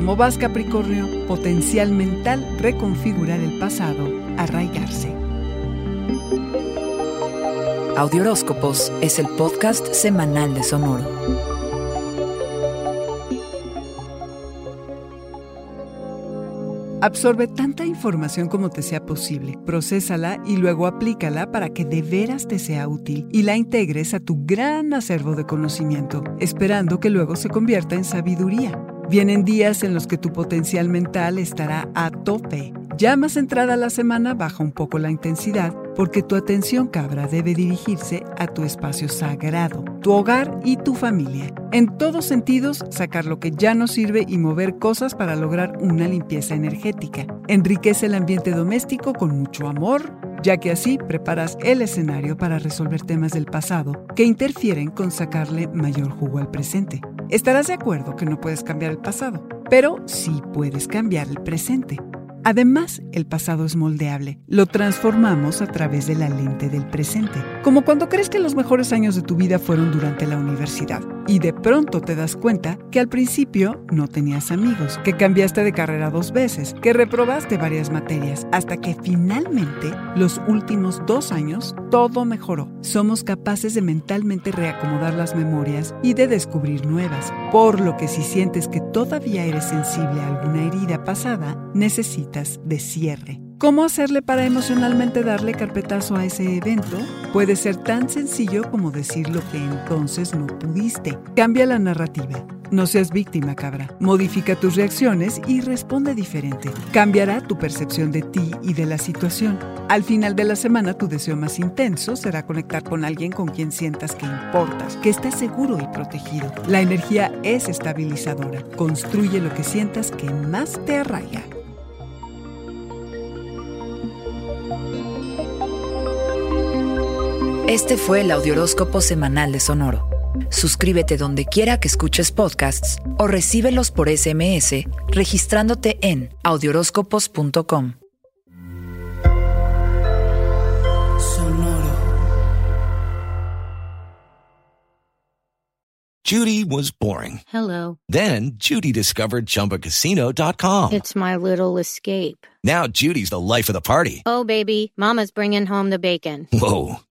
Como vas Capricornio, potencial mental, reconfigurar el pasado, arraigarse. Audioróscopos es el podcast semanal de Sonoro. Absorbe tanta información como te sea posible, procésala y luego aplícala para que de veras te sea útil y la integres a tu gran acervo de conocimiento, esperando que luego se convierta en sabiduría. Vienen días en los que tu potencial mental estará a tope. Ya más entrada la semana baja un poco la intensidad porque tu atención cabra debe dirigirse a tu espacio sagrado, tu hogar y tu familia. En todos sentidos, sacar lo que ya no sirve y mover cosas para lograr una limpieza energética. Enriquece el ambiente doméstico con mucho amor, ya que así preparas el escenario para resolver temas del pasado que interfieren con sacarle mayor jugo al presente. Estarás de acuerdo que no puedes cambiar el pasado, pero sí puedes cambiar el presente. Además, el pasado es moldeable. Lo transformamos a través de la lente del presente. Como cuando crees que los mejores años de tu vida fueron durante la universidad y de pronto te das cuenta que al principio no tenías amigos, que cambiaste de carrera dos veces, que reprobaste varias materias, hasta que finalmente los últimos dos años todo mejoró. Somos capaces de mentalmente reacomodar las memorias y de descubrir nuevas, por lo que si sientes que todavía eres sensible a alguna herida pasada, necesitas de cierre. ¿Cómo hacerle para emocionalmente darle carpetazo a ese evento? Puede ser tan sencillo como decir lo que entonces no pudiste. Cambia la narrativa. No seas víctima, cabra. Modifica tus reacciones y responde diferente. Cambiará tu percepción de ti y de la situación. Al final de la semana, tu deseo más intenso será conectar con alguien con quien sientas que importas, que estés seguro y protegido. La energía es estabilizadora. Construye lo que sientas que más te arraiga. Este fue el Audioróscopo semanal de Sonoro. Suscríbete donde quiera que escuches podcasts o recíbelos por SMS registrándote en audioróscopos.com. Sonoro. Judy was boring. Hello. Then Judy discovered ChumbaCasino.com. It's my little escape. Now Judy's the life of the party. Oh, baby, Mama's bringing home the bacon. Whoa,